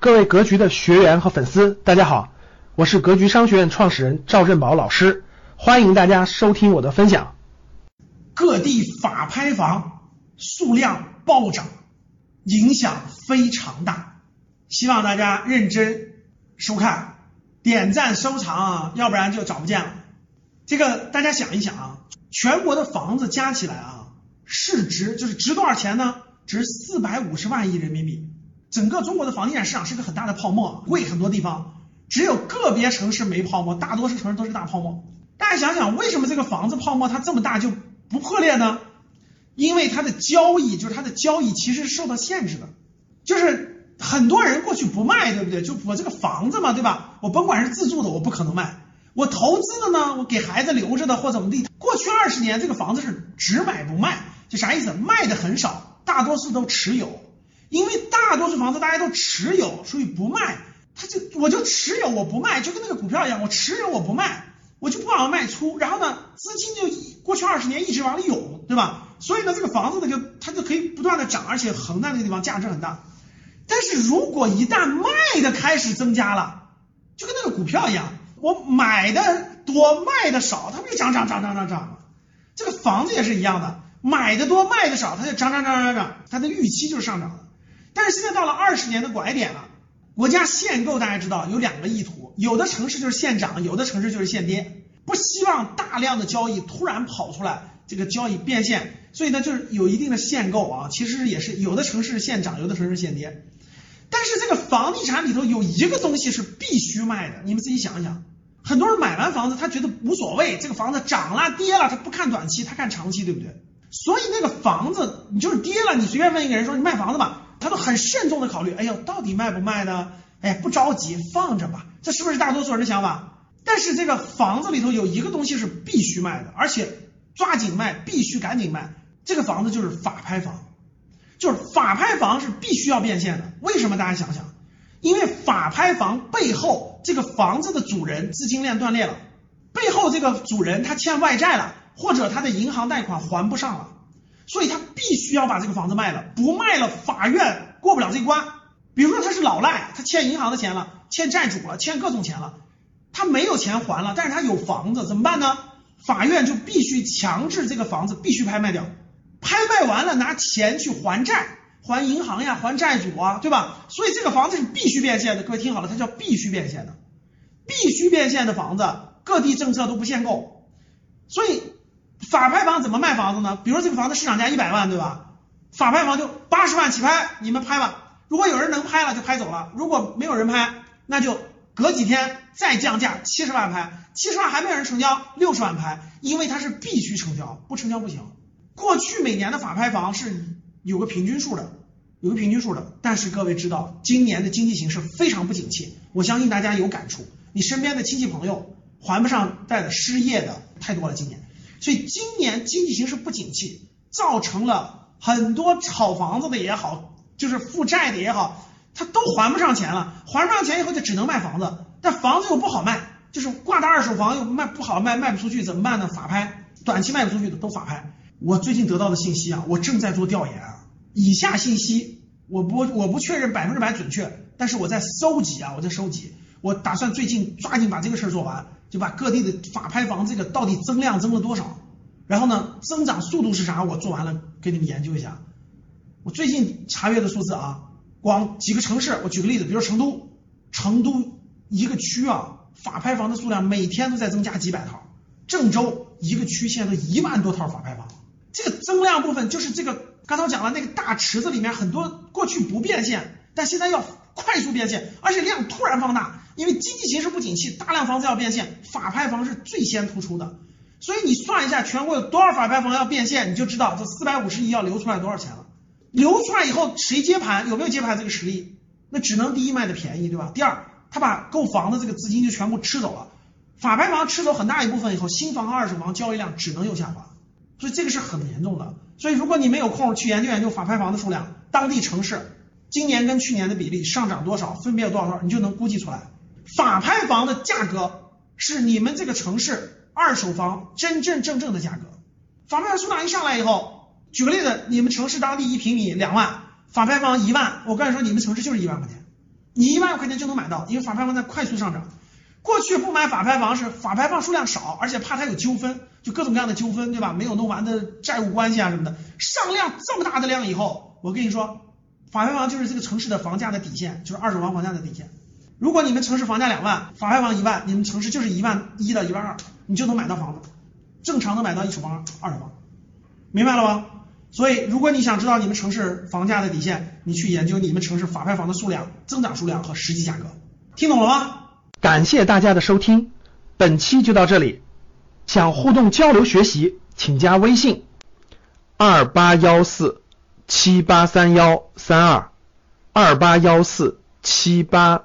各位格局的学员和粉丝，大家好，我是格局商学院创始人赵振宝老师，欢迎大家收听我的分享。各地法拍房数量暴涨，影响非常大，希望大家认真收看，点赞收藏啊，要不然就找不见了。这个大家想一想啊，全国的房子加起来啊，市值就是值多少钱呢？值四百五十万亿人民币。整个中国的房地产市场是个很大的泡沫，贵很多地方，只有个别城市没泡沫，大多数城市都是大泡沫。大家想想，为什么这个房子泡沫它这么大就不破裂呢？因为它的交易，就是它的交易其实是受到限制的，就是很多人过去不卖，对不对？就我这个房子嘛，对吧？我甭管是自住的，我不可能卖；我投资的呢，我给孩子留着的或怎么地。过去二十年，这个房子是只买不卖，就啥意思？卖的很少，大多数都持有。因为大多数房子大家都持有，所以不卖，他就我就持有我不卖，就跟那个股票一样，我持有我不卖，我就不往卖出，然后呢，资金就过去二十年一直往里涌，对吧？所以呢，这个房子呢就它就可以不断的涨，而且恒在那个地方价值很大。但是如果一旦卖的开始增加了，就跟那个股票一样，我买的多卖的少，它不就涨涨涨涨涨涨吗？这个房子也是一样的，买的多卖的少，它就涨涨涨涨涨，它的预期就是上涨的。但是现在到了二十年的拐点了，国家限购大家知道有两个意图，有的城市就是限涨，有的城市就是限跌，不希望大量的交易突然跑出来，这个交易变现，所以呢就是有一定的限购啊，其实也是有的城市限涨，有的城市限跌。但是这个房地产里头有一个东西是必须卖的，你们自己想一想，很多人买完房子他觉得无所谓，这个房子涨了跌了他不看短期，他看长期，对不对？所以那个房子你就是跌了，你随便问一个人说你卖房子吧。他都很慎重的考虑，哎呦，到底卖不卖呢？哎，不着急，放着吧。这是不是大多数人的想法？但是这个房子里头有一个东西是必须卖的，而且抓紧卖，必须赶紧卖。这个房子就是法拍房，就是法拍房是必须要变现的。为什么？大家想想，因为法拍房背后这个房子的主人资金链断裂了，背后这个主人他欠外债了，或者他的银行贷款还不上了。所以他必须要把这个房子卖了，不卖了，法院过不了这关。比如说他是老赖，他欠银行的钱了，欠债主了，欠各种钱了，他没有钱还了，但是他有房子，怎么办呢？法院就必须强制这个房子必须拍卖掉，拍卖完了拿钱去还债，还银行呀，还债主啊，对吧？所以这个房子是必须变现的，各位听好了，它叫必须变现的，必须变现的房子，各地政策都不限购，所以。法拍房怎么卖房子呢？比如这个房子市场价一百万，对吧？法拍房就八十万起拍，你们拍吧。如果有人能拍了就拍走了，如果没有人拍，那就隔几天再降价七十万拍，七十万还没有人成交，六十万拍，因为它是必须成交，不成交不行。过去每年的法拍房是有个平均数的，有个平均数的。但是各位知道，今年的经济形势非常不景气，我相信大家有感触，你身边的亲戚朋友还不上贷的、失业的太多了，今年。所以今年经济形势不景气，造成了很多炒房子的也好，就是负债的也好，他都还不上钱了，还不上钱以后就只能卖房子，但房子又不好卖，就是挂的二手房又卖不好卖，卖不出去怎么办呢？法拍，短期卖不出去的都法拍。我最近得到的信息啊，我正在做调研啊，以下信息我不我不确认百分之百准确，但是我在搜集啊，我在收集，我打算最近抓紧把这个事儿做完。就把各地的法拍房这个到底增量增了多少，然后呢，增长速度是啥？我做完了给你们研究一下。我最近查阅的数字啊，光几个城市，我举个例子，比如成都，成都一个区啊，法拍房的数量每天都在增加几百套。郑州一个区现在都一万多套法拍房，这个增量部分就是这个刚才我讲了那个大池子里面很多过去不变现，但现在要快速变现，而且量突然放大。因为经济形势不景气，大量房子要变现，法拍房是最先突出的。所以你算一下全国有多少法拍房要变现，你就知道这四百五十亿要流出来多少钱了。流出来以后谁接盘？有没有接盘这个实力？那只能第一卖的便宜，对吧？第二，他把购房的这个资金就全部吃走了。法拍房吃走很大一部分以后，新房和二手房交易量只能有下滑，所以这个是很严重的。所以如果你没有空去研究研究法拍房的数量，当地城市今年跟去年的比例上涨多少，分别有多少多少，你就能估计出来。法拍房的价格是你们这个城市二手房真真正正的价格。法拍房数量一上来以后，举个例子，你们城市当地一平米两万，法拍房一万，我跟你说，你们城市就是一万块钱。你一万块钱就能买到，因为法拍房在快速上涨。过去不买法拍房是法拍房数量少，而且怕它有纠纷，就各种各样的纠纷，对吧？没有弄完的债务关系啊什么的。上量这么大的量以后，我跟你说，法拍房就是这个城市的房价的底线，就是二手房房价的底线。如果你们城市房价两万，法拍房一万，你们城市就是一万一到一万二，你就能买到房子，正常能买到一手房、二手房，明白了吗？所以，如果你想知道你们城市房价的底线，你去研究你们城市法拍房的数量、增长数量和实际价格，听懂了吗？感谢大家的收听，本期就到这里。想互动交流学习，请加微信二八幺四七八三幺三二二八幺四七八